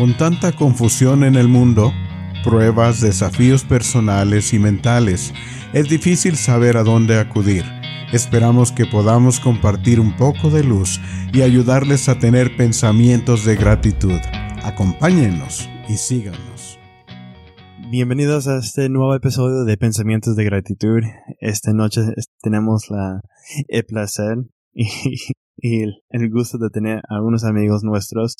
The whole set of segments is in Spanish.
Con tanta confusión en el mundo, pruebas, desafíos personales y mentales, es difícil saber a dónde acudir. Esperamos que podamos compartir un poco de luz y ayudarles a tener pensamientos de gratitud. Acompáñenos y síganos. Bienvenidos a este nuevo episodio de Pensamientos de Gratitud. Esta noche tenemos la, el placer y, y el, el gusto de tener a algunos amigos nuestros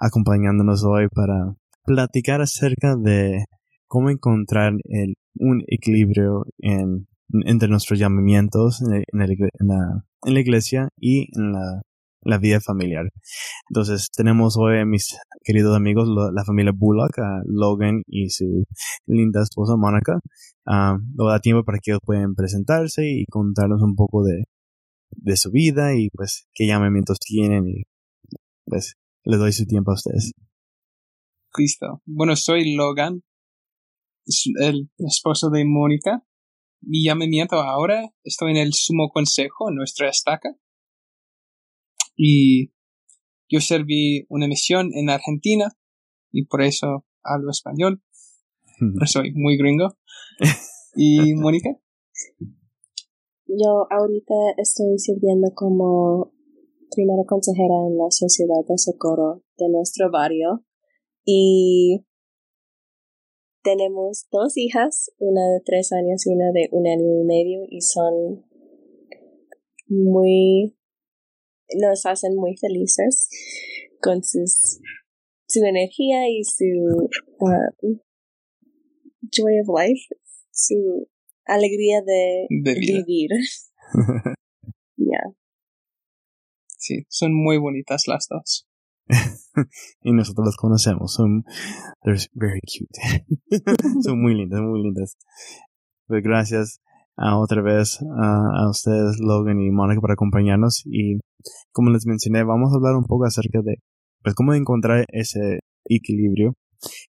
acompañándonos hoy para platicar acerca de cómo encontrar el, un equilibrio en, entre nuestros llamamientos en, el, en, la, en, la, iglesia y en la, vida familiar. Entonces tenemos hoy a mis queridos amigos, la familia Bullock, Logan y su linda esposa Mónica. Uh, lo da tiempo para que ellos puedan presentarse y contarnos un poco de, de su vida y pues qué llamamientos tienen y pues les doy su tiempo a ustedes. Cristo. Bueno, soy Logan, el esposo de Mónica. Mi llamamiento ahora, estoy en el sumo consejo, en nuestra estaca. Y yo serví una misión en Argentina y por eso hablo español. soy muy gringo. ¿Y Mónica? Yo ahorita estoy sirviendo como primera consejera en la sociedad de socorro de nuestro barrio y tenemos dos hijas, una de tres años y una de un año y medio y son muy, nos hacen muy felices con sus, su energía y su um, joy of life, su alegría de, vivir. Ya. Sí, son muy bonitas las dos. y nosotros las conocemos. Son they're very cute. son muy lindas, muy lindas. Pues gracias a otra vez a, a ustedes, Logan y Mónica, por acompañarnos. Y como les mencioné, vamos a hablar un poco acerca de pues, cómo encontrar ese equilibrio.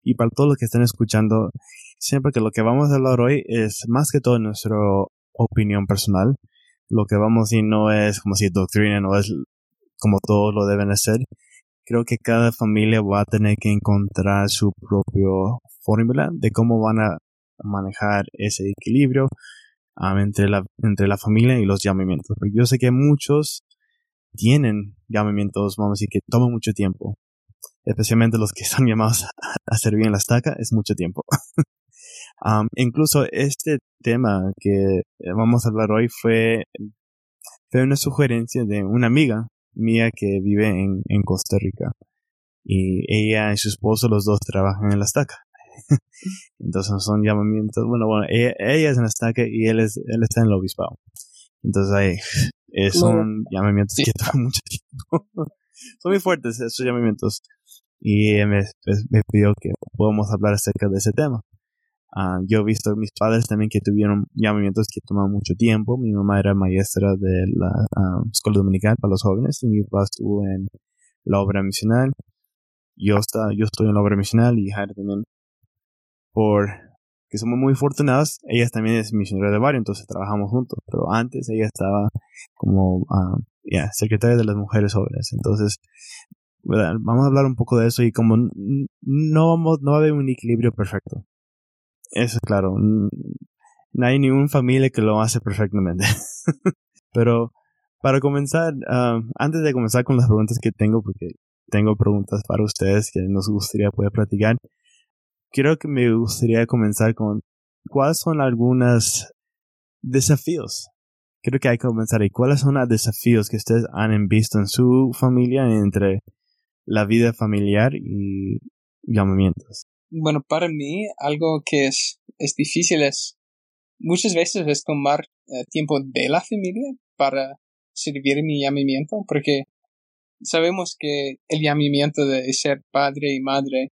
Y para todos los que están escuchando, siempre que lo que vamos a hablar hoy es más que todo nuestra opinión personal. Lo que vamos a decir no es como si doctrina, no es como todos lo deben hacer. Creo que cada familia va a tener que encontrar su propio fórmula de cómo van a manejar ese equilibrio um, entre, la, entre la familia y los llamamientos. Porque yo sé que muchos tienen llamamientos, vamos a decir, que toman mucho tiempo. Especialmente los que están llamados a servir en la estaca, es mucho tiempo. Um, incluso este tema que vamos a hablar hoy fue, fue una sugerencia de una amiga mía que vive en, en Costa Rica. Y ella y su esposo, los dos trabajan en la estaca. Entonces son llamamientos, bueno, bueno, ella, es en la estaca y él, es, él está en el obispado. Entonces ahí, eh, son llamamientos que toman mucho tiempo. son muy fuertes esos llamamientos. Y me, pues, me pidió que podamos hablar acerca de ese tema. Uh, yo he visto mis padres también que tuvieron llamamientos que toman mucho tiempo. Mi mamá era maestra de la uh, escuela dominical para los jóvenes y mi papá estuvo en la obra misional. Yo, está, yo estoy en la obra misional y Jair también. Por que somos muy afortunados, ella también es misionera de barrio, entonces trabajamos juntos. Pero antes ella estaba como uh, secretaria de las mujeres jóvenes. Entonces, vamos a hablar un poco de eso y como no, vamos, no va a haber un equilibrio perfecto eso, claro. No hay ninguna familia que lo hace perfectamente. Pero para comenzar, ah, antes de comenzar con las preguntas que tengo, porque tengo preguntas para ustedes que nos gustaría poder platicar, creo que me gustaría comenzar con cuáles son algunos desafíos. Creo que hay que comenzar ahí. ¿Cuáles son los desafíos que ustedes han visto en su familia entre la vida familiar y llamamientos? bueno, para mí algo que es, es difícil es muchas veces es tomar eh, tiempo de la familia para servir mi llamamiento, porque sabemos que el llamamiento de ser padre y madre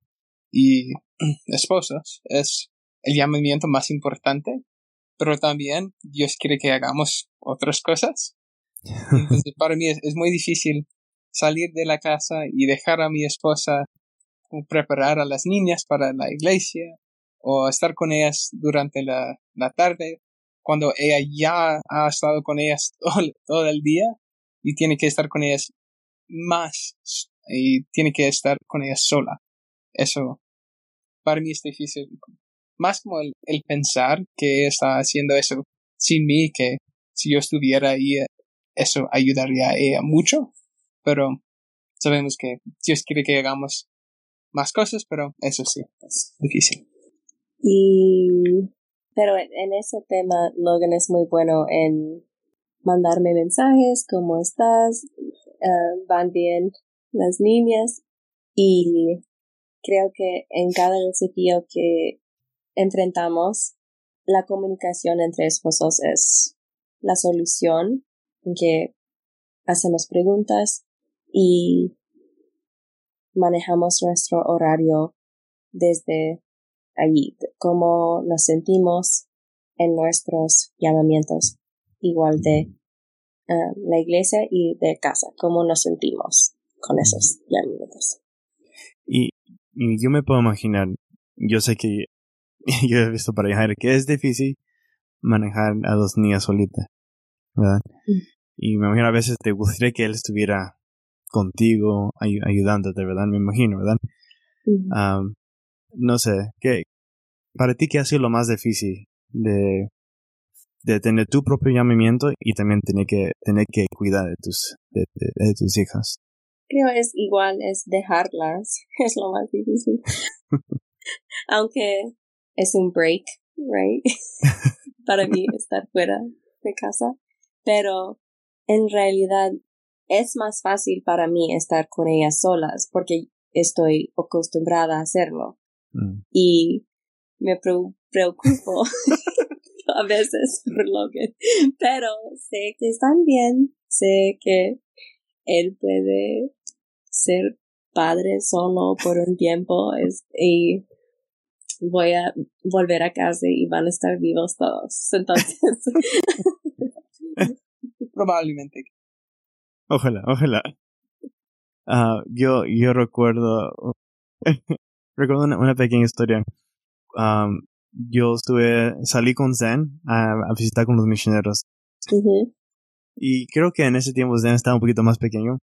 y esposos es el llamamiento más importante, pero también Dios quiere que hagamos otras cosas. Entonces, para mí es, es muy difícil salir de la casa y dejar a mi esposa preparar a las niñas para la iglesia o estar con ellas durante la, la tarde cuando ella ya ha estado con ellas todo, el día y tiene que estar con ellas más y tiene que estar con ellas sola. eso para mí es difícil. Más como el, el pensar que está haciendo eso sin mí, que si yo estuviera ahí, eso ayudaría a ella mucho. Pero sabemos que Dios quiere que hagamos más cosas, pero eso sí, es difícil. Y, pero en ese tema, Logan es muy bueno en mandarme mensajes, ¿cómo estás? Ah, ¿Van bien las niñas? Y creo que en cada desafío que enfrentamos, la comunicación entre esposos es la solución en que hacemos preguntas y manejamos nuestro horario desde allí, cómo nos sentimos en nuestros llamamientos, igual de ah, la iglesia y de casa, cómo nos sentimos con esos llamamientos. Y, y yo me puedo imaginar, yo sé que yo he visto para Jair que es difícil manejar a dos niñas solitas, ¿verdad? Y me imagino a veces te gustaría que él estuviera contigo, ayudándote, ¿verdad? Me imagino, ¿verdad? no sé, ¿qué, para ti qué ha sido lo más difícil de, de tener tu propio llamamiento y también tener que, tener que cuidar de tus, de, de, tus hijas? Creo es igual, es dejarlas, es lo más difícil. Aunque es un break, right? para mí estar fuera de casa. Pero en realidad es más fácil para mí estar con ellas solas porque estoy acostumbrada a hacerlo. Mm. Y me preocupo a veces por Logan. Pero sé que están bien. Sé que él puede ser padre solo por un tiempo y voy a volver a casa y van a estar vivos todos. Entonces. Probablemente. Ojalá, ojalá. Uh, yo, yo recuerdo, recuerdo una, pequeña historia. Um, yo estuve, salí con Zen a, visitar con los misioneros. Y creo que en ese tiempo Zen estaba un poquito más pequeño.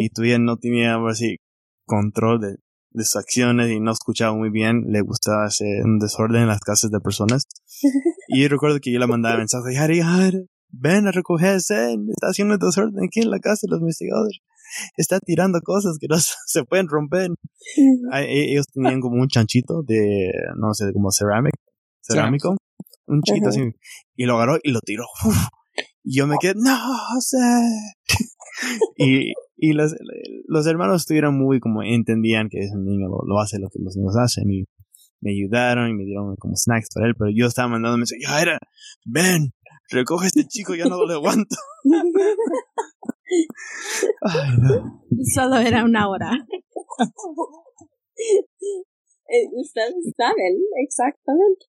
Y todavía no tenía así control de, de sus acciones y no escuchaba muy bien. Le gustaba hacer un desorden en las casas de personas. y recuerdo que yo le mandaba mensajes, Harry, ven a recogerse, está haciendo desorden aquí en la casa de los investigadores. Está tirando cosas que no se pueden romper. E, ellos tenían como un chanchito de, no sé, como cerámico, cerámico, un chiquito así, y lo agarró y lo tiró. Y yo me quedé, no sé. y, y los, los hermanos estuvieron muy como entendían que un niño lo, lo, hace lo que los niños hacen y me ayudaron y me dieron como snacks para él, pero yo estaba mandando mensajes, ya era, ven, recoge a este chico, ya no lo aguanto. Solo era una hora. Eh, ustedes saben, exactamente.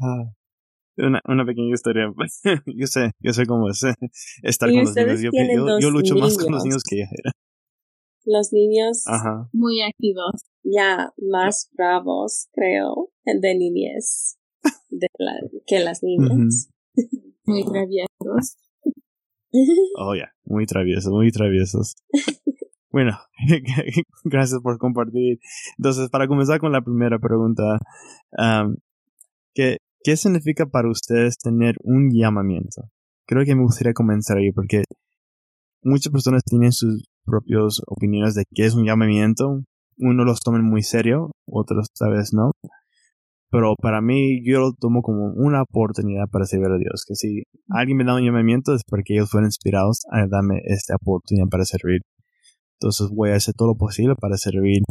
Ah, una, una pequeña historia. yo sé, yo sé cómo es eh, estar con los niños. Yo, yo, lucho más con los niños que ella era. Los niños Ajá. muy activos. Ya, más bravos, creo, de niñez de la, que las niñas. Muy traviesos. Oh, ya, muy traviesos, muy traviesos. Bueno, gracias por compartir. Entonces, para comenzar con la primera pregunta, ¿qué, ¿qué significa para ustedes tener un llamamiento? Creo que me gustaría comenzar ahí porque muchas personas tienen sus propias opiniones de qué es un llamamiento. Unos los toman muy serio, otros tal vez no. Pero para mí yo lo tomo como una oportunidad para servir a Dios. Que si alguien me da un llamamiento es porque ellos fueron inspirados a darme esta oportunidad para servir. Entonces voy a hacer todo lo posible para servir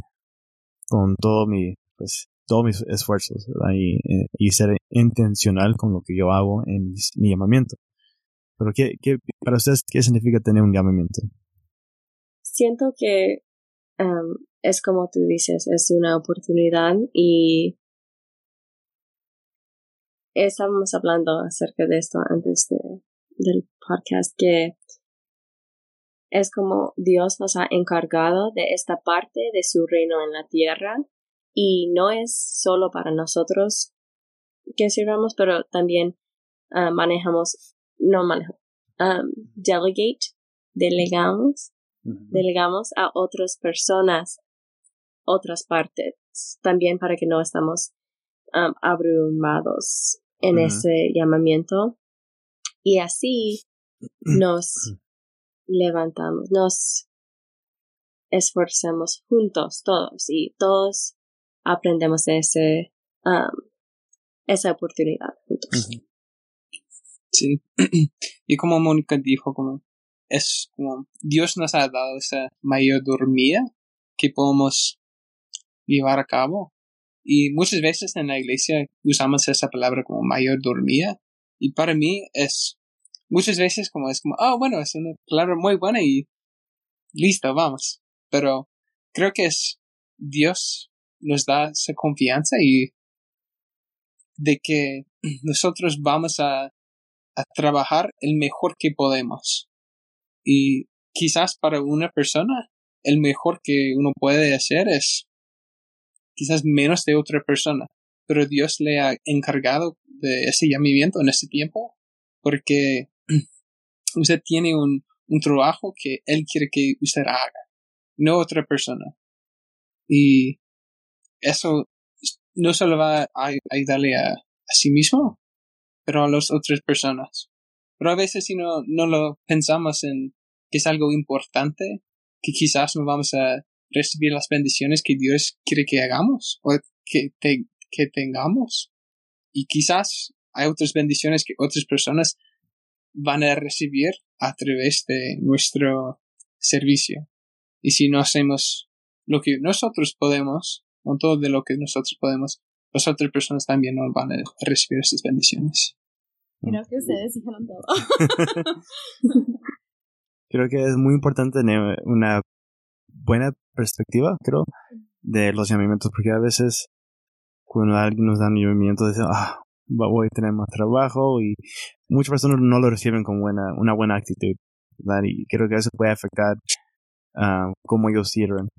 con todo mi, pues, todos mis esfuerzos y, eh, y, ser intencional con lo que yo hago en mi, llamamiento. Pero ¿qué, qué, para ustedes, ¿qué significa tener un llamamiento? Siento que um, es como tú dices, es una oportunidad y estábamos hablando acerca de esto antes de, del podcast, que es como Dios nos ha encargado de esta parte de su reino en la tierra y no es solo para nosotros que sirvamos, pero también uh, manejamos, no manejamos, um, delegate, delegamos delegamos a otras personas otras partes también para que no estamos um, abrumados en ese llamamiento y así nos levantamos, nos esforzamos juntos todos y todos aprendemos de ese um, esa oportunidad juntos. Sí. y como Mónica dijo, como es como Dios nos ha dado esa mayordomía que podemos llevar a cabo. Y muchas veces en la iglesia usamos esa palabra como mayordomía. Y para mí es muchas veces como es como, oh, bueno, es una palabra muy buena y listo, vamos. Pero creo que es Dios nos da esa confianza y de que nosotros vamos a, a trabajar el mejor que podemos. Y quizás para una persona, el mejor que uno puede hacer es quizás menos de otra persona. Pero Dios le ha encargado de ese llamamiento en ese tiempo porque usted tiene un, un trabajo que Él quiere que usted haga, no otra persona. Y eso no solo va a ayudarle a, a sí mismo, pero a las otras personas. Pero a veces si no, no lo pensamos en que es algo importante, que quizás no vamos a recibir las bendiciones que Dios quiere que hagamos o que, te- que tengamos. Y quizás hay otras bendiciones que otras personas van a recibir a través de nuestro servicio. Y si no hacemos lo que nosotros podemos, con todo de lo que nosotros podemos, las otras personas también no van a recibir esas bendiciones. Creo que ustedes dijeron todo. Creo que es muy importante tener una buena perspectiva, creo, de los llamamientos, porque a veces cuando alguien nos da un llamamiento, dicen, ah, voy a tener más trabajo y muchas personas no lo reciben con buena, una buena actitud, ¿verdad? Y creo que eso puede afectar ah, cómo ellos sirven.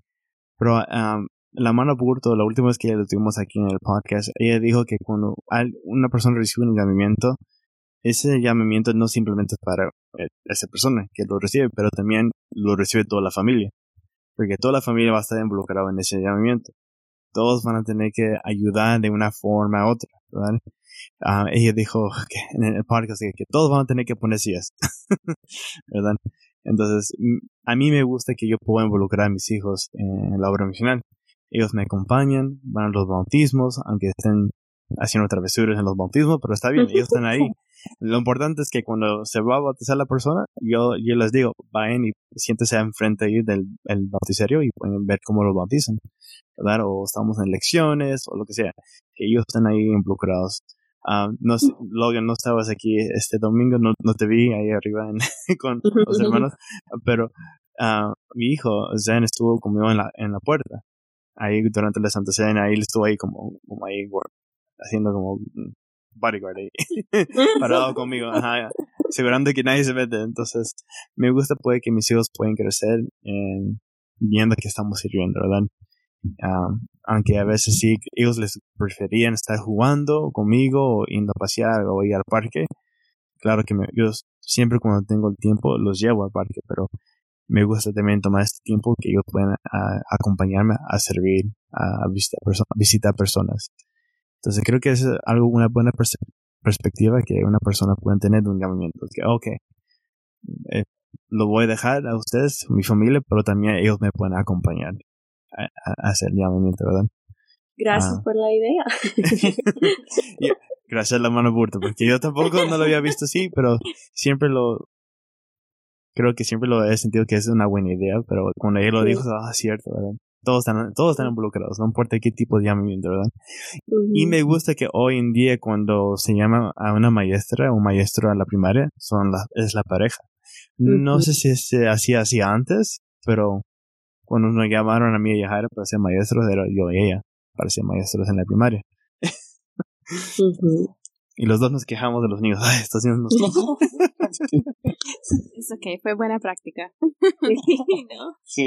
Pero ah, la mano Burto, la última vez que lo tuvimos aquí en el podcast, ella dijo que cuando una persona recibe un llamamiento, ese llamamiento no simplemente es para eh, esa persona que lo recibe, pero también lo recibe toda la familia. Porque toda la familia va a estar involucrada en ese llamamiento. Todos van a tener que ayudar de una forma u otra, ¿verdad? Ah, ella dijo que en el podcast que, que todos van a tener que poner sillas, ¿verdad? Entonces, mm, a mí me gusta que yo pueda involucrar a mis hijos en la obra misional. Ellos me acompañan, van a los bautismos, aunque estén haciendo travesuras en los bautismos, pero está bien, ellos están ahí. Lo importante es que cuando se va a bautizar la persona, yo, yo les digo, vayan y siéntese enfrente ahí del el bauticerio y pueden ver cómo lo bautizan, ¿verdad? O estamos en lecciones o lo que sea, que ellos están ahí involucrados. Ah, no Logan, no estabas aquí este domingo, no, no te vi ahí arriba en- con los hermanos, pero ah, mi hijo Zen estuvo conmigo en la, en la puerta, ahí durante la Santa Cena, ahí estuvo ahí como, como ahí haciendo como mm, bodyguard ahí, parado conmigo, ajá, asegurando que nadie se mete. Entonces, me gusta pues que mis hijos pueden crecer en- viendo que estamos sirviendo, ¿verdad? Aunque a veces sí, ellos les preferían estar jugando conmigo o yendo a pasear o ir al parque. Claro que me- yo siempre cuando tengo el tiempo los llevo al parque, pero me gusta también tomar este tiempo que ellos puedan ah, acompañarme a servir, a visitar, perso- visitar personas. Entonces creo que es algo, una buena perse- perspectiva que una persona puede tener de un llamamiento. Que, ok, eh, lo voy a dejar a ustedes, mi familia, pero también ellos me pueden acompañar a, a- hacer el llamamiento, ¿verdad? Gracias Ah. por la idea. Gracias a la mano burta, porque yo tampoco no lo había visto así, pero siempre lo, creo que siempre lo he sentido que es una buena idea, pero cuando ella lo dijo, ah, cierto, ¿verdad? Todos están, todos están involucrados, no importa qué tipo de llamamiento, ¿verdad? Y Ujú. me gusta que hoy en día cuando se llama a una maestra o maestro a la primaria, son la, es la pareja. No Ujú. sé si se hacía así antes, pero cuando nos llamaron a mí y a Jaira para ser maestros, era yo y ella para ser maestros en la primaria. Ujú. Y los dos nos quejamos de los niños. Ay, niños nos... Es ok, fue buena práctica. ¿No? Sí.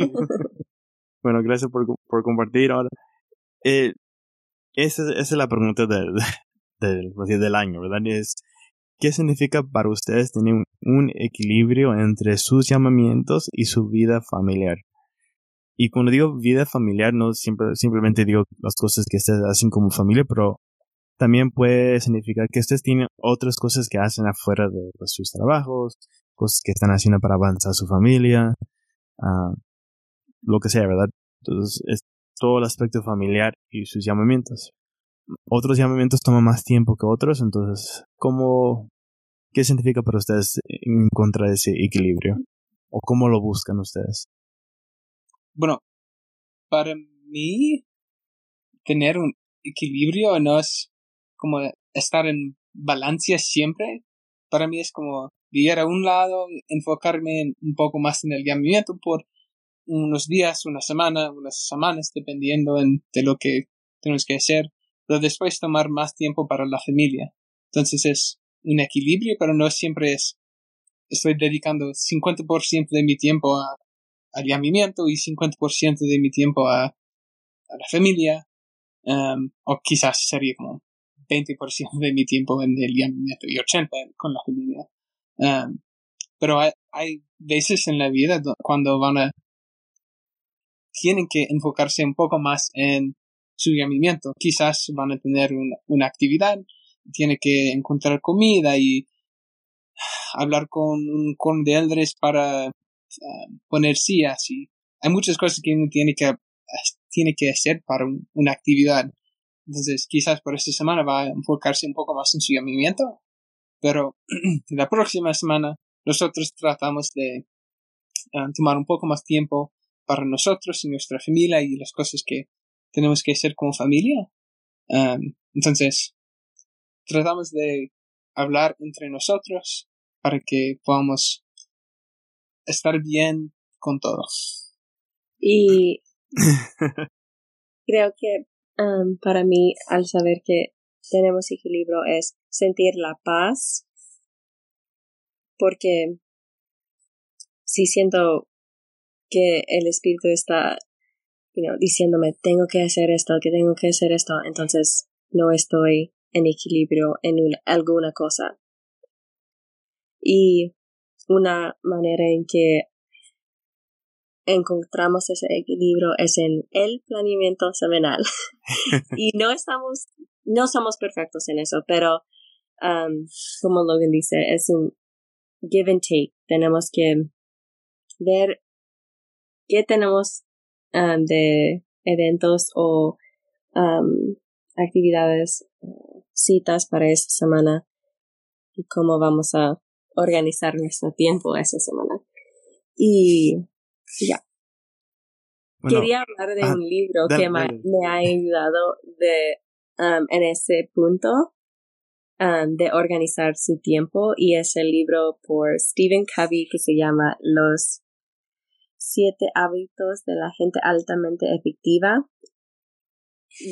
Bueno, gracias por, por compartir. Ahora, eh, esa, es la pregunta del, del, pues, del año, ¿verdad? Es, ¿qué significa para ustedes tener un, equilibrio entre sus llamamientos y su vida familiar? Y cuando digo vida familiar, no siempre, simplemente digo las cosas que ustedes hacen como familia, pero también puede significar que ustedes tienen otras cosas que hacen afuera de pues, sus trabajos, cosas que están haciendo para avanzar su familia, uh, lo que sea, ¿verdad? Entonces, es todo el aspecto familiar y sus llamamientos. Otros llamamientos toman más tiempo que otros, entonces, ¿cómo, qué significa para ustedes encontrar ese equilibrio? ¿O cómo lo buscan ustedes? Bueno, para mí, tener un equilibrio no es como estar en balance siempre. Para mí es como ir a un lado, enfocarme un poco más en el llamamiento por unos días, una semana, unas semanas, dependiendo de lo que tenemos que hacer, pero después tomar más tiempo para la familia. Entonces es un equilibrio, pero no siempre es, estoy dedicando 50% de mi tiempo a, al llamamiento y 50% de mi tiempo a, a la familia, um, o quizás sería como 20% de mi tiempo en el llamamiento y 80% con la familia. Um, pero hay, hay veces en la vida cuando van a tienen que enfocarse un poco más en su llamamiento. Quizás van a tener una, actividad, tiene que encontrar comida y hablar con un con de eldres para uh, poner sillas y hay muchas cosas que uno tiene que tiene que hacer para una actividad. Entonces, quizás por esta semana va a enfocarse un poco más en su llamamiento, pero la próxima semana nosotros tratamos de tomar un poco más tiempo para nosotros y nuestra familia y las cosas que tenemos que hacer como familia. entonces, tratamos de hablar entre nosotros para que podamos estar bien con todos. Y creo que para mí, al saber que tenemos equilibrio, es sentir la paz, porque si siento que el espíritu está you know, diciéndome tengo que hacer esto, que tengo que hacer esto, entonces no estoy en equilibrio en alguna cosa. Y una manera en que encontramos ese equilibrio es en el planeamiento semanal. y no estamos, no somos perfectos en eso, pero um, como Logan dice, es un give and take. Tenemos que ver qué tenemos um, de eventos o um, actividades, citas para esta semana y cómo vamos a organizar nuestro tiempo esta semana. Y ya. Quería hablar de un libro que me, ha ayudado de, um, en ese punto de organizar su tiempo y es el libro por Stephen Covey que se llama Los Siete hábitos de la gente altamente efectiva.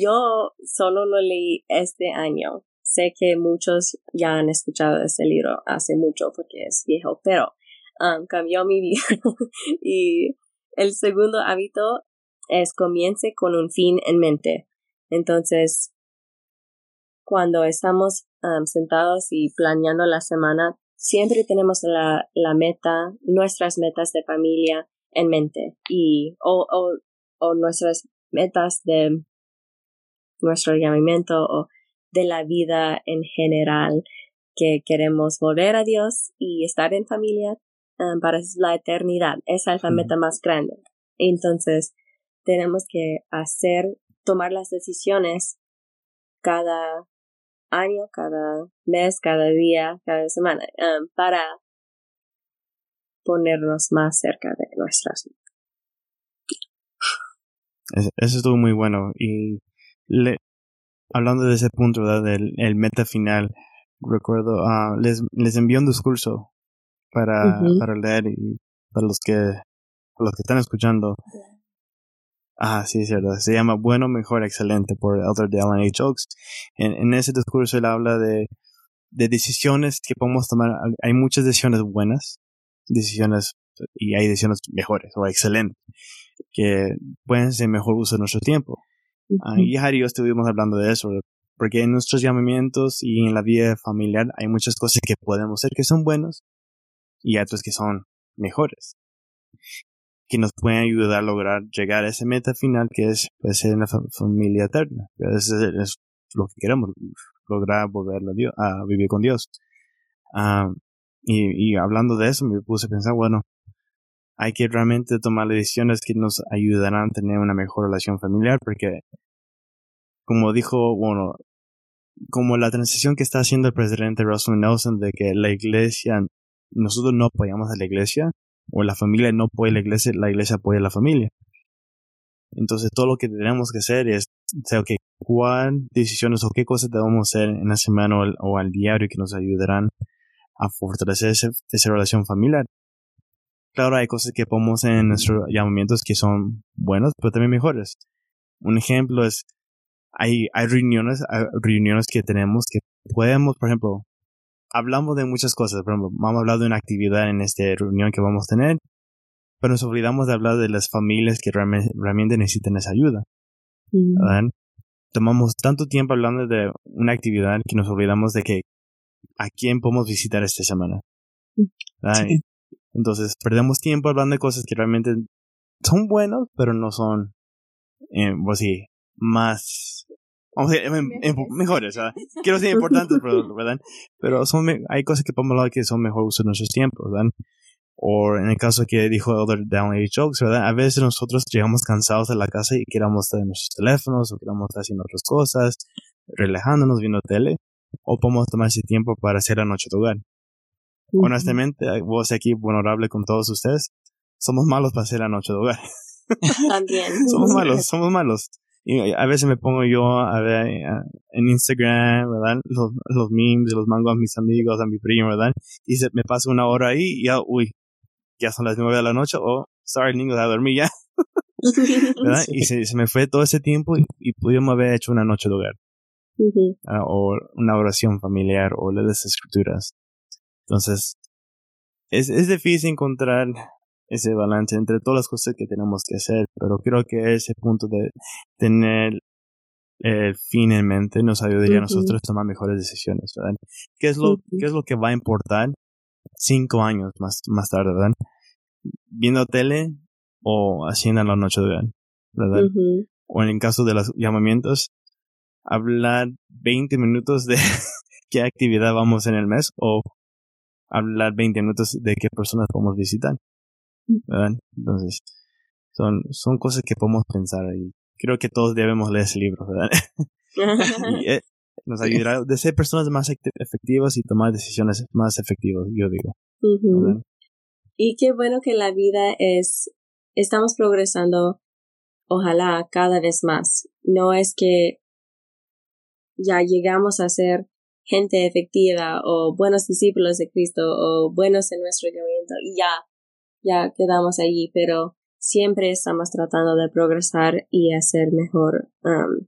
Yo solo lo leí este año. Sé que muchos ya han escuchado este libro hace mucho porque es viejo, pero um, cambió mi vida. y el segundo hábito es comience con un fin en mente. Entonces, cuando estamos um, sentados y planeando la semana, siempre tenemos la, la meta, nuestras metas de familia, en mente y o, o, o nuestras metas de nuestro llamamiento o de la vida en general que queremos volver a Dios y estar en familia um, para la eternidad. Esa es la meta más grande. Entonces, tenemos que hacer, tomar las decisiones cada año, cada mes, cada día, cada semana, um, para ponernos más cerca de nuestras Eso estuvo muy bueno. Y le, hablando de ese punto, ¿verdad? Del el meta final, recuerdo, uh, les, les envié un discurso para, para leer y para los que, los que están escuchando. Ah, sí, es cierto. Se llama Bueno, Mejor, Excelente por Elder de Alan H. Oaks. En, en ese discurso él habla de, de decisiones que podemos tomar. Hay muchas decisiones buenas decisiones y hay decisiones mejores o excelentes que pueden ser mejor uso de nuestro tiempo. Y Harry y yo estuvimos hablando de eso, Porque en nuestros llamamientos y en la vida familiar hay muchas cosas que podemos hacer que son buenos y otras que son mejores. Que nos pueden ayudar a lograr llegar a esa meta final que es pues, ser una familia eterna. Eso es, lo que queremos, lograr volver a, Dios, a vivir con Dios. Ah, y, y hablando de eso me puse a pensar, bueno, hay que realmente tomar decisiones que nos ayudarán a tener una mejor relación familiar porque como dijo, bueno, como la transición que está haciendo el presidente Russell Nelson de que la iglesia, nosotros no apoyamos a la iglesia, o la familia no apoya a la iglesia, la iglesia apoya a la familia. Entonces todo lo que tenemos que hacer es, o sea, okay, cuáles decisiones o qué cosas debemos hacer en la semana o, al diario que nos ayudarán a fortalecer esa relación familiar. Claro, hay cosas que podemos en nuestros llamamientos que son buenos, pero también mejores. Un ejemplo es hay, hay reuniones, reuniones que tenemos que podemos, por ejemplo, hablamos de muchas cosas, por ejemplo, vamos a hablar de una actividad en esta reunión que vamos a tener, pero nos olvidamos de hablar de las familias que realmente, necesitan esa ayuda. Tomamos tanto tiempo hablando de una actividad que nos olvidamos de que a quién podemos visitar esta semana. Entonces, perdemos tiempo hablando de cosas que realmente son buenos, pero no son, eh, pues sí, más vamos a decir, em, em, mejores, quiero decir importantes, ¿verdad? Pero son, hay cosas que podemos hablar que son mejor uso de nuestros tiempos, ¿verdad? O en el caso que dijo Elder Down Jokes, ¿verdad? A veces nosotros llegamos cansados de la casa y queremos estar en nuestros teléfonos o queremos estar haciendo otras cosas, relajándonos, viendo tele, o podemos tomar ese tiempo para hacer la noche de hogar. Honestamente, vos aquí, vulnerable con todos ustedes, somos malos para hacer la noche de hogar. También. somos malos, somos malos. Y a veces me pongo yo a ver eh, en Instagram, ¿verdad? Los, los memes, los mango a mis amigos, a mi primo, ¿verdad? Y se, me paso una hora ahí y ya, uy, ya son las nueve de la noche, oh, sorry, niños, a dormir ya. ¿verdad? Y se, se, me fue todo ese tiempo y, y pudimos haber hecho una noche de hogar. Ah, o una oración familiar o las escrituras. Entonces, es, es difícil encontrar ese balance entre todas las cosas que tenemos que hacer, pero creo que ese punto de tener el fin en mente nos ayudaría a nosotros a tomar mejores decisiones, ¿verdad? ¿Qué es lo, qué es lo que va a importar cinco años más, más tarde, ¿verdad? Viendo tele o haciendo la noche, ¿verdad? O en el caso de los llamamientos, hablar 20 minutos de qué actividad vamos en el mes o hablar 20 minutos de qué personas podemos visitar. Entonces, son, son cosas que podemos pensar ahí. Creo que todos debemos leer ese libro, ¿verdad? y, eh, nos ayudará a ser personas más efectivas y tomar decisiones más efectivas, yo digo. Y qué bueno que la vida es, estamos progresando, ojalá cada vez más. No es que ya llegamos a ser gente efectiva o buenos discípulos de Cristo o buenos en nuestro movimiento y ya ya quedamos allí, pero siempre estamos tratando de progresar y hacer mejor um,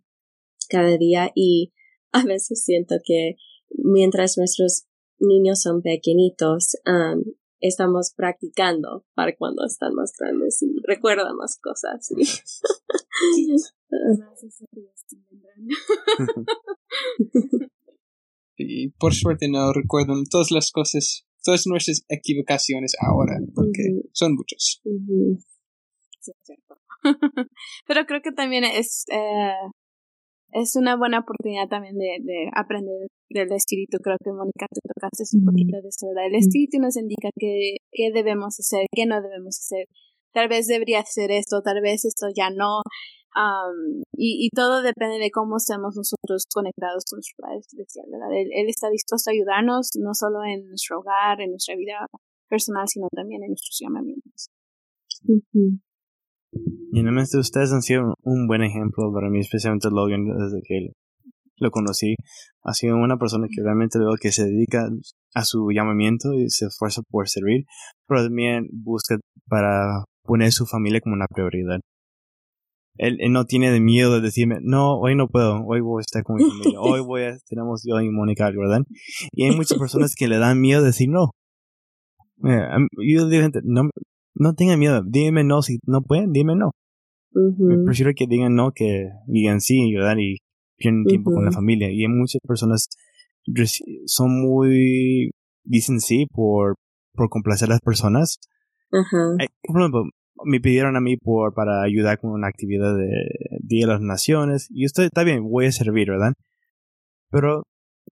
cada día y a veces siento que mientras nuestros niños son pequeñitos, um, estamos practicando para cuando están más grandes y recuerdan más cosas. y por suerte no recuerdan todas las cosas todas nuestras equivocaciones ahora, porque son muchos. Sí, cierto. Pero creo que también es, eh, es una buena oportunidad también de, de aprender del espíritu. Creo que Mónica, tú tocaste un poquito de eso, ¿verdad? El espíritu nos indica qué, qué debemos hacer, qué no debemos hacer. Tal vez debería hacer esto, tal vez esto ya no y, y, todo depende de cómo estemos nosotros conectados con nuestro Padre Celestial, ¿verdad? Él, está dispuesto a ayudarnos no solo en nuestro hogar, en nuestra vida personal, sino también en nuestros llamamientos. Y en este ustedes han sido un buen ejemplo para mí, especialmente Logan, desde que lo conocí. Ha sido una persona que realmente veo que se dedica a su llamamiento y se esfuerza por servir, pero también busca para poner su familia como una prioridad él, no tiene de miedo de decirme, no, hoy no puedo, hoy voy a estar con mi familia, hoy voy a, tenemos yo y Mónica, ¿verdad? Y hay muchas personas que le dan miedo de decir no. Yo digo, no, no tengan miedo, díganme no, si no pueden, dime no. Me prefiero que digan no que digan sí, ¿verdad? Y pierden tiempo con la familia. Y muchas personas son muy, dicen sí por, por complacer a las personas. Por ejemplo, me pidieron a mí por, para ayudar con una actividad de Día de las Naciones. Y estoy, está bien, voy a servir, ¿verdad? Pero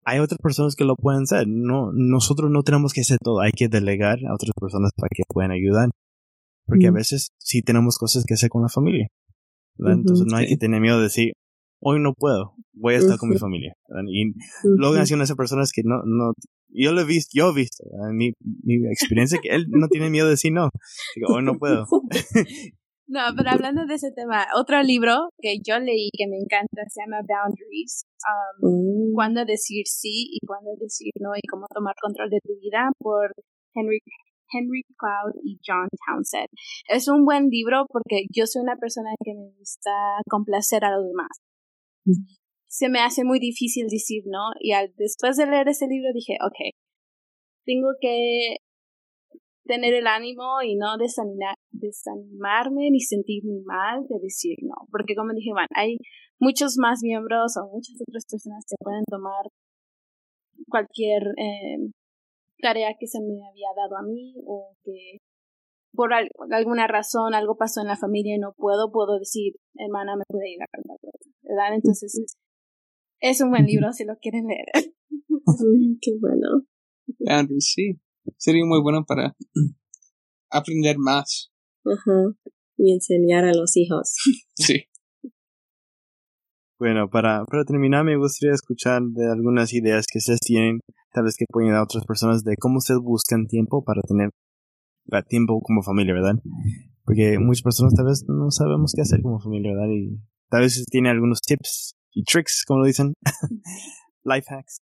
hay otras personas que lo pueden hacer. No, nosotros no tenemos que hacer todo. Hay que delegar a otras personas para que puedan ayudar. Porque a veces sí tenemos cosas que hacer con la familia. Entonces no hay que tener miedo de decir, hoy no puedo, voy a estar con mi familia. Y luego han sido esas personas que no, no, yo lo he visto, yo he visto, mi, mi experiencia que él no tiene miedo de decir no. Digo, hoy no puedo. No, pero hablando de ese tema, otro libro que yo leí que me encanta se llama Boundaries. Um, mm. Cuándo decir sí y cuándo decir no y cómo tomar control de tu vida por Henry, Henry Cloud y John Townsend. Es un buen libro porque yo soy una persona que me gusta complacer a los demás. Se me hace muy difícil decir no y al, después de leer ese libro dije, ok, tengo que tener el ánimo y no desanimarme ni sentirme mal de decir no. Porque como dije, bueno, hay muchos más miembros o muchas otras personas que pueden tomar cualquier eh, tarea que se me había dado a mí o que por alguna razón algo pasó en la familia y no puedo, puedo decir, hermana, me puede ir a cantar, ¿verdad? Entonces, es un buen libro si lo quieren leer. Qué bueno. sí, sería muy bueno para aprender más. Y enseñar a los hijos. sí. Bueno, para, para terminar, me gustaría escuchar de algunas ideas que ustedes tienen, tal vez que pueden dar a otras personas, de cómo ustedes buscan tiempo para tener tiempo como familia, ¿verdad? Porque muchas personas tal vez no sabemos qué hacer como familia, ¿verdad? Y tal vez tienen algunos tips y tricks, como lo dicen, life hacks.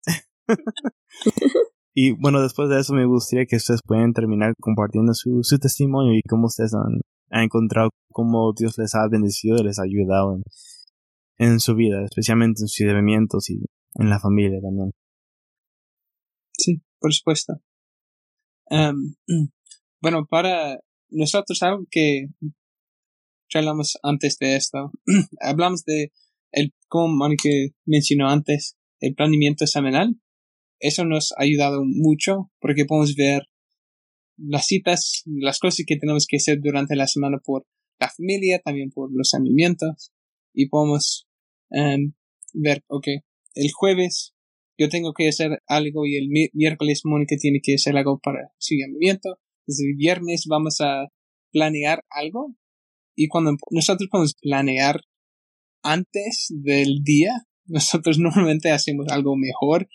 Y bueno, después de eso me gustaría que ustedes puedan terminar compartiendo su, su testimonio y cómo ustedes han, encontrado cómo Dios les ha bendecido y les ha ayudado en, en su vida, especialmente en sus sirvimientos y en la familia también. Por supuesto. Um, bueno, para nosotros algo que hablamos antes de esto, hablamos de el, como Mónica mencionó antes, el planeamiento semanal eso nos ha ayudado mucho porque podemos ver las citas, las cosas que tenemos que hacer durante la semana por la familia, también por los movimientos y podemos um, ver, ok, el jueves yo tengo que hacer algo y el miércoles Mónica tiene que hacer algo para su llamamiento. Desde el viernes vamos a planear algo y cuando nosotros podemos planear antes del día, nosotros normalmente hacemos algo mejor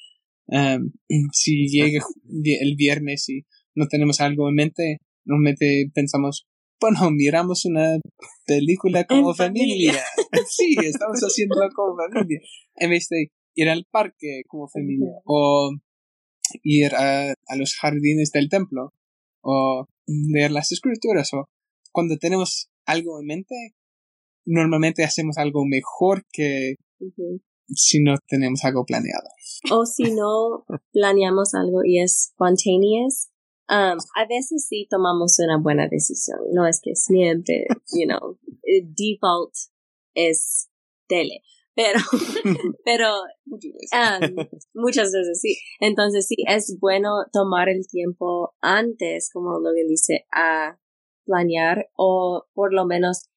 Em, si llega el viernes y no tenemos algo en mente, normalmente pensamos, bueno, miramos una película como familia. sí, estamos haciéndolo como familia. En vez de ir al parque como familia o ir a, a los jardines del templo o leer las escrituras o cuando tenemos algo en mente, normalmente hacemos algo mejor que si no tenemos algo planeado. O si no planeamos algo y es spontaneous, um, a veces sí tomamos una buena decisión. No es que siempre, you know, default es tele. Pero, pero um, muchas veces sí. Entonces sí, es bueno tomar el tiempo antes, como lo que dice, a planear o por lo menos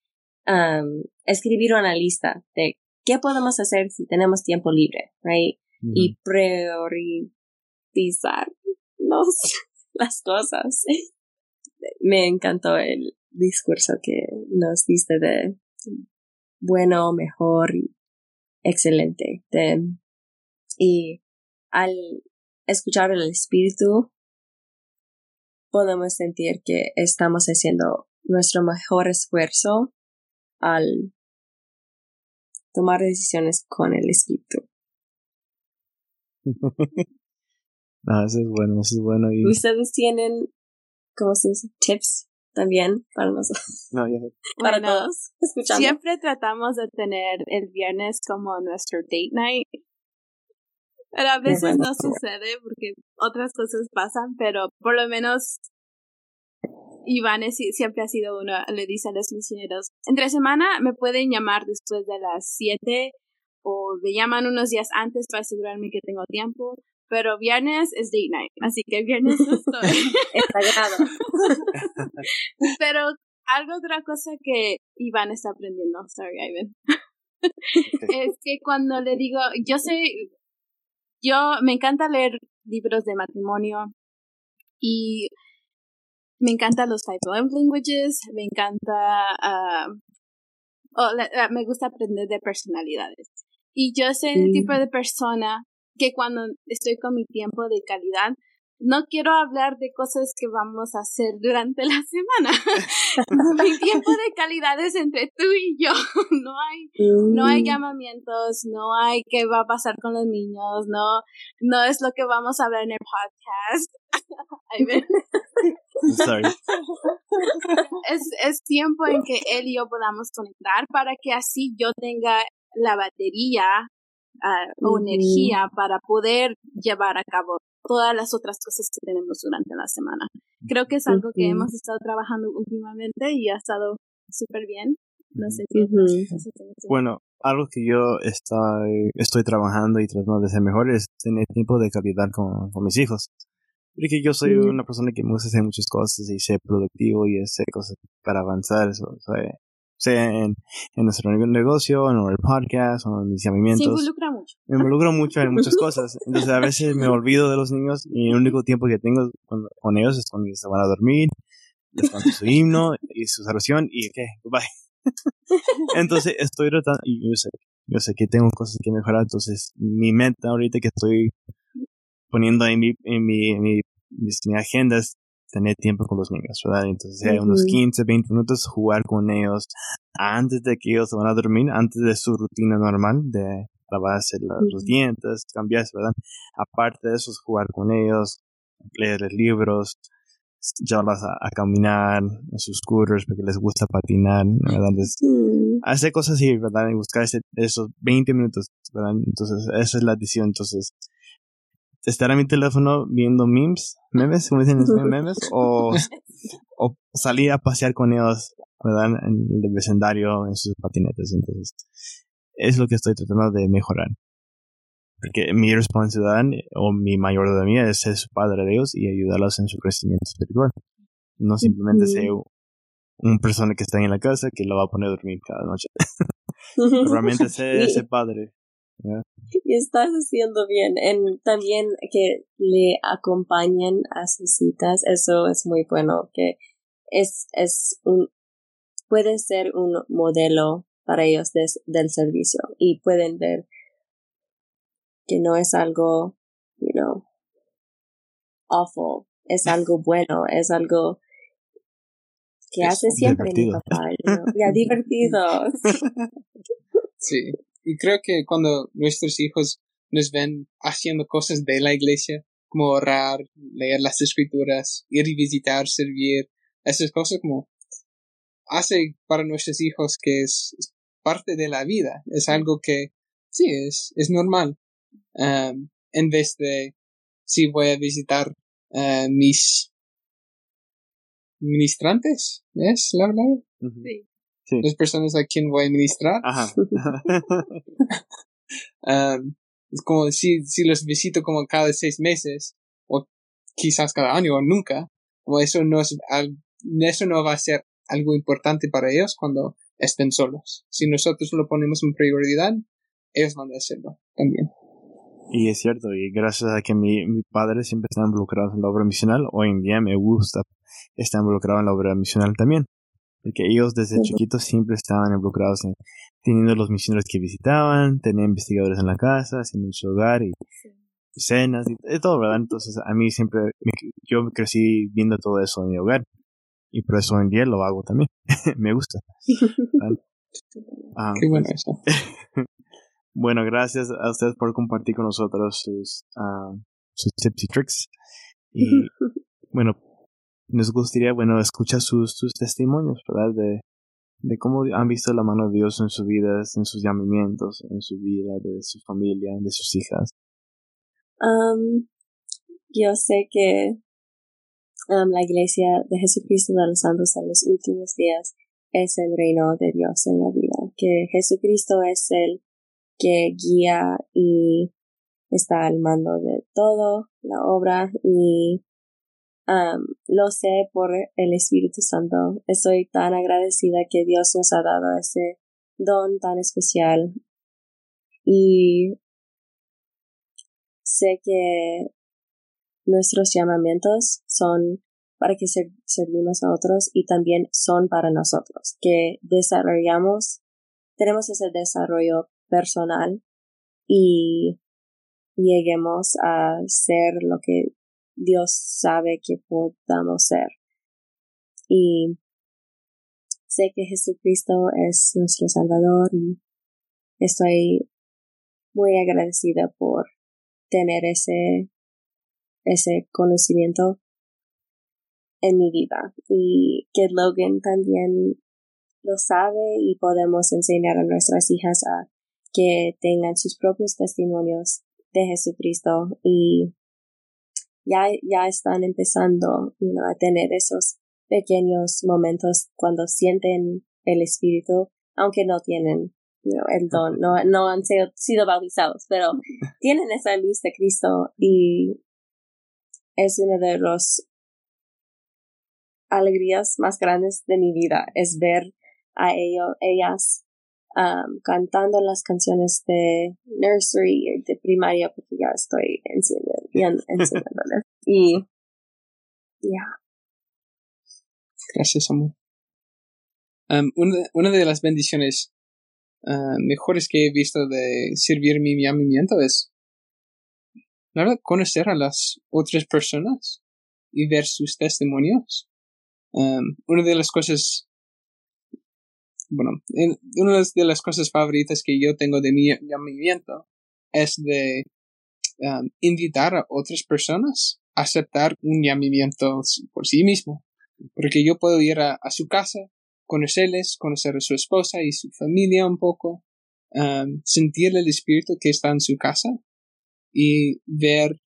um, escribir una lista de ¿qué podemos hacer si tenemos tiempo libre? Right? Y priorizar los, las cosas. Me encantó el discurso que nos diste de bueno, mejor y excelente. y al escuchar el espíritu, podemos sentir que estamos haciendo nuestro mejor esfuerzo al tomar decisiones con el espíritu. no, eso es bueno, eso es bueno. Y... ¿Ustedes tienen, cómo se dice, tips también para nosotros? No, ya Para todos, Siempre tratamos de tener el viernes como nuestro date night. Pero a veces no sucede porque otras cosas pasan, pero por lo menos Iván siempre ha sido uno, le dice a los misioneros, entre semana me pueden llamar después de las 7 o me llaman unos días antes para asegurarme que tengo tiempo, pero viernes es date night, así que viernes no estoy. Es sagrado. pero algo otra cosa que Iván está aprendiendo, sorry Ivan, es que cuando le digo, yo sé, yo me encanta leer libros de matrimonio y me encantan los five love languages, me encanta, oh, la- la- me gusta aprender de personalidades. Y yo soy el tipo de persona que cuando estoy con mi tiempo de calidad, no quiero hablar de cosas que vamos a hacer durante la semana. mi tiempo de calidad es entre tú y yo. No hay no hay Mm. llamamientos, no hay qué va a pasar con los niños, no, no es lo que vamos a hablar en el podcast. Sorry. es, es tiempo en que él y yo podamos conectar para que así yo tenga la batería ah, o energía para poder llevar a cabo todas las otras cosas que tenemos durante la semana. Creo que es algo que hemos estado trabajando últimamente y ha estado súper bien. No sé cosas tengas que- Bueno, algo que yo estoy, estoy trabajando y tratando de ser mejor es tener tiempo de calidad con, con mis hijos. Porque yo soy una persona que me gusta hacer muchas cosas y ser productivo y hacer cosas para avanzar, so- so- sea en, en nuestro negocio, en el podcast o en mis Se llamamientos. involucra mucho. me involucro mucho en muchas cosas. Entonces a veces me olvido de los niños y el único tiempo que tengo con, con ellos es cuando se van a dormir, les canto su himno y su oración y ¿qué? Bye. Entonces estoy tratando, y yo sé, yo sé que tengo cosas que mejorar, entonces mi meta ahorita que estoy poniendo en mi, en mi, en mi, mis- mi agenda es tener tiempo con los niños, ¿verdad? Entonces unos Ujú. 15, 20 minutos jugar con ellos antes de que ellos se van a dormir, antes de su rutina normal de lavarse la- los dientes, cambiarse, ¿verdad? Aparte de eso, es jugar con ellos, leerles libros, llevarlas a, a caminar en sus scooters porque les gusta patinar, ¿verdad? Hacer cosas así, ¿verdad? Y buscar ese- esos 20 minutos, ¿verdad? Entonces, esa es la decisión. Entonces, estar en mi teléfono viendo memes, memes, como dicen en memes, o, o salir a pasear con ellos, ¿verdad? En el vecindario, en sus patinetes. Entonces, es lo que estoy tratando de mejorar. Porque mi responsabilidad o mi mayordomía es ser su padre de ellos y ayudarlos en su crecimiento espiritual. No simplemente ser una persona que está en la casa que lo va a poner a dormir cada noche. Realmente ser ese padre. Y estás haciendo bien. En, también que le acompañen a sus citas, eso es muy bueno, que es, es un, puede ser un modelo para ellos des- del servicio y pueden ver que no es algo, you know, awful, es algo bueno, es algo que Es hace siempre mi divertido. papá, you know. ya divertido. Sí. Y creo que cuando nuestros hijos nos ven haciendo cosas de la iglesia, como orar, leer las escrituras, ir y visitar, servir, esas cosas como hace para nuestros hijos que es, es parte de la vida, es algo que sí, es, es normal. Um, en vez de, sí, voy a visitar eh, mis ministrantes, ¿es la verdad? Ujú. Sí. Sí. Las personas a quien voy a ministrar. Ajá. Um, es como si, si los visito como cada seis meses, o quizás cada año, o nunca, como eso no es, al- eso no va a ser algo importante para ellos cuando estén solos. Si nosotros lo ponemos en prioridad, ellos van a hacerlo también. Y es cierto, y gracias a que mi, mi padre siempre está involucrado en la obra misional, hoy en día me gusta estar involucrado en la obra misional también. Porque ellos desde chiquitos siempre estaban involucrados en teniendo los misioneros que visitaban, tener investigadores en la casa, haciendo su hogar y cenas y todo, ¿verdad? Entonces a mí siempre, me- yo crecí viendo todo eso en mi hogar. Y por eso hoy en día lo hago también. me gusta. Ah, Qué bueno eso. bueno, gracias a ustedes por compartir con nosotros sus, ah, sus tips y tricks. Y bueno, nos gustaría, bueno, escuchar sus, sus testimonios, ¿verdad? De, de cómo han visto la mano de Dios en sus vidas, en sus llamamientos, en su vida, de su familia, de sus hijas. Um, yo sé que um, la iglesia de Jesucristo de los Santos en los últimos días es el reino de Dios en la vida, que Jesucristo es el que guía y está al mando de todo la obra y um, lo sé por el Espíritu Santo. Estoy tan agradecida que Dios nos ha dado ese don tan especial y sé que nuestros llamamientos son para que servimos a otros y también son para nosotros, que desarrollamos, tenemos ese desarrollo personal y lleguemos a ser lo que Dios sabe que podamos ser. Y sé que Jesucristo es nuestro Salvador y estoy muy agradecida por tener ese, ese conocimiento en mi vida y que Logan también lo sabe y podemos enseñar a nuestras hijas a que tengan sus propios testimonios de Jesucristo y ya, ya están empezando a tener esos pequeños momentos cuando sienten el Espíritu, aunque no tienen el don, no, no han sido, sido bautizados, pero tienen esa luz de Cristo y es uno de los alegrías más grandes de mi vida es ver a ellos, ellas um, cantando las canciones de nursery, de primaria, porque ya estoy enseñándoles. y, ya. Gracias, amor. Um, una, una, de las bendiciones uh, mejores que he visto de servir mi llamamiento es conocer a las otras personas y ver sus testimonios. Um, una de las cosas, bueno, una de las cosas favoritas que yo tengo de mi llamamiento es de um, invitar a otras personas a aceptar un llamamiento por sí mismo. Porque yo puedo ir a, su casa, conocerles, conocer a su esposa y su familia un poco, um, sentir el espíritu que está en su casa y ver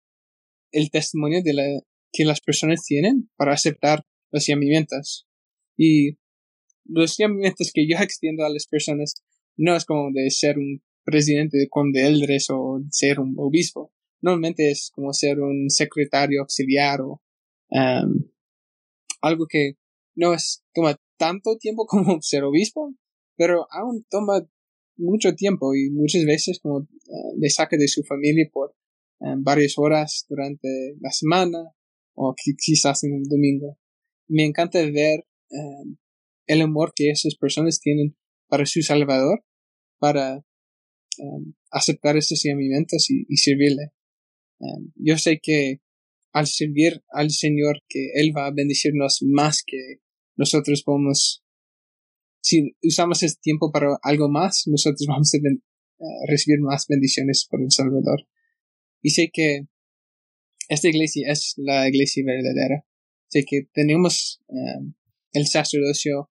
el testimonio de la, que las personas tienen para aceptar los llamamientos. Y los llamamientos que yo extiendo a las personas no es como de ser un presidente de Conde Eldres o ser un obispo. Normalmente es como ser un secretario auxiliar o um, algo que no es toma tanto tiempo como ser obispo, pero aún toma mucho tiempo y muchas veces como uh, le saca de su familia por um, varias horas durante la semana o quizás en el domingo me encanta ver em, el amor que esas personas tienen para su Salvador, para em, aceptar esos llamamientos y, servirle. Em, yo sé que al servir al Señor, que Él va a bendecirnos más que nosotros podemos, si usamos este tiempo para algo más, nosotros vamos a eh, recibir más bendiciones por el Salvador. Y sé que esta iglesia es la iglesia verdadera. Sé que tenemos eh, el sacerdocio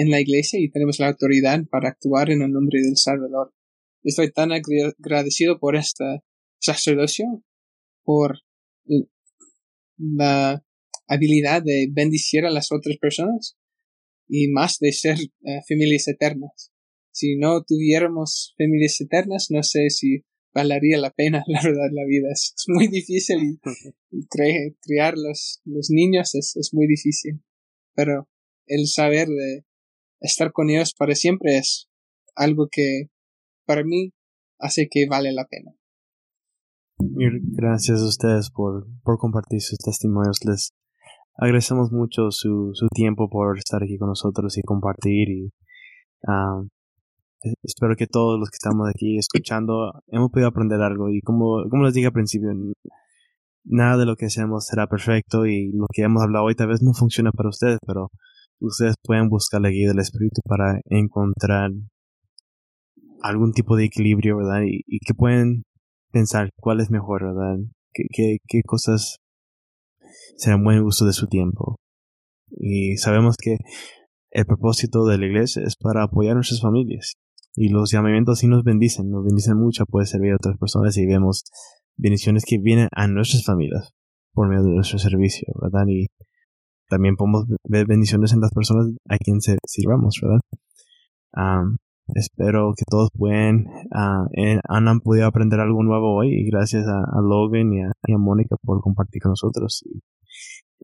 en la iglesia y tenemos la autoridad para actuar en el nombre del Salvador. Estoy tan agradecido por este sacerdocio, por la habilidad de bendecir a las otras personas y más de ser eh, familias eternas. Si no tuviéramos familias eternas, no sé si valería la pena, la verdad, la vida es, muy difícil y, criar los, los niños es, es, muy difícil. Pero el saber de estar con ellos para siempre es algo que para mí hace que vale la pena. Gracias a ustedes por, por compartir sus testimonios. Les agradecemos mucho su, su tiempo por estar aquí con nosotros y compartir y ah, espero que todos los que estamos aquí escuchando hemos podido aprender algo y como, como les dije al principio, nada de lo que hacemos será perfecto y lo que hemos hablado hoy tal vez no funciona para ustedes, pero ustedes pueden buscar la guía del espíritu para encontrar algún tipo de equilibrio, ¿verdad? Y, que pueden pensar cuál es mejor, ¿verdad? ¿Qué, qué, qué cosas serán buen uso de su tiempo? Y sabemos que el propósito de la iglesia es para apoyar a nuestras familias. Y los llamamientos sí nos bendicen, nos bendicen mucho, puede servir a otras personas y vemos bendiciones que vienen a nuestras familias por medio de nuestro servicio, ¿verdad? Y también podemos ver bendiciones en las personas a quien sirvamos, ¿verdad? espero que todos pueden, uh, han podido aprender algo nuevo hoy y gracias a, Logan y a, a Mónica por compartir con nosotros. Y,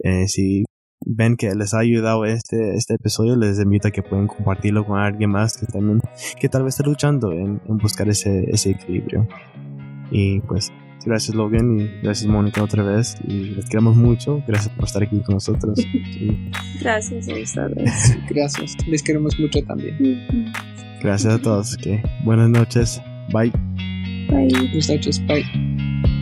eh, si ven que les ha ayudado este, este episodio, les invito a que pueden compartirlo con alguien más que también, que tal vez esté luchando en, buscar ese, ese equilibrio. Y pues, gracias Logan y gracias Mónica otra vez. Y les queremos mucho. Gracias por estar aquí con nosotros. Gracias Gracias. Les queremos mucho también. Gracias a todos. Que buenas noches. Bye. Bye. Buenas noches. Bye.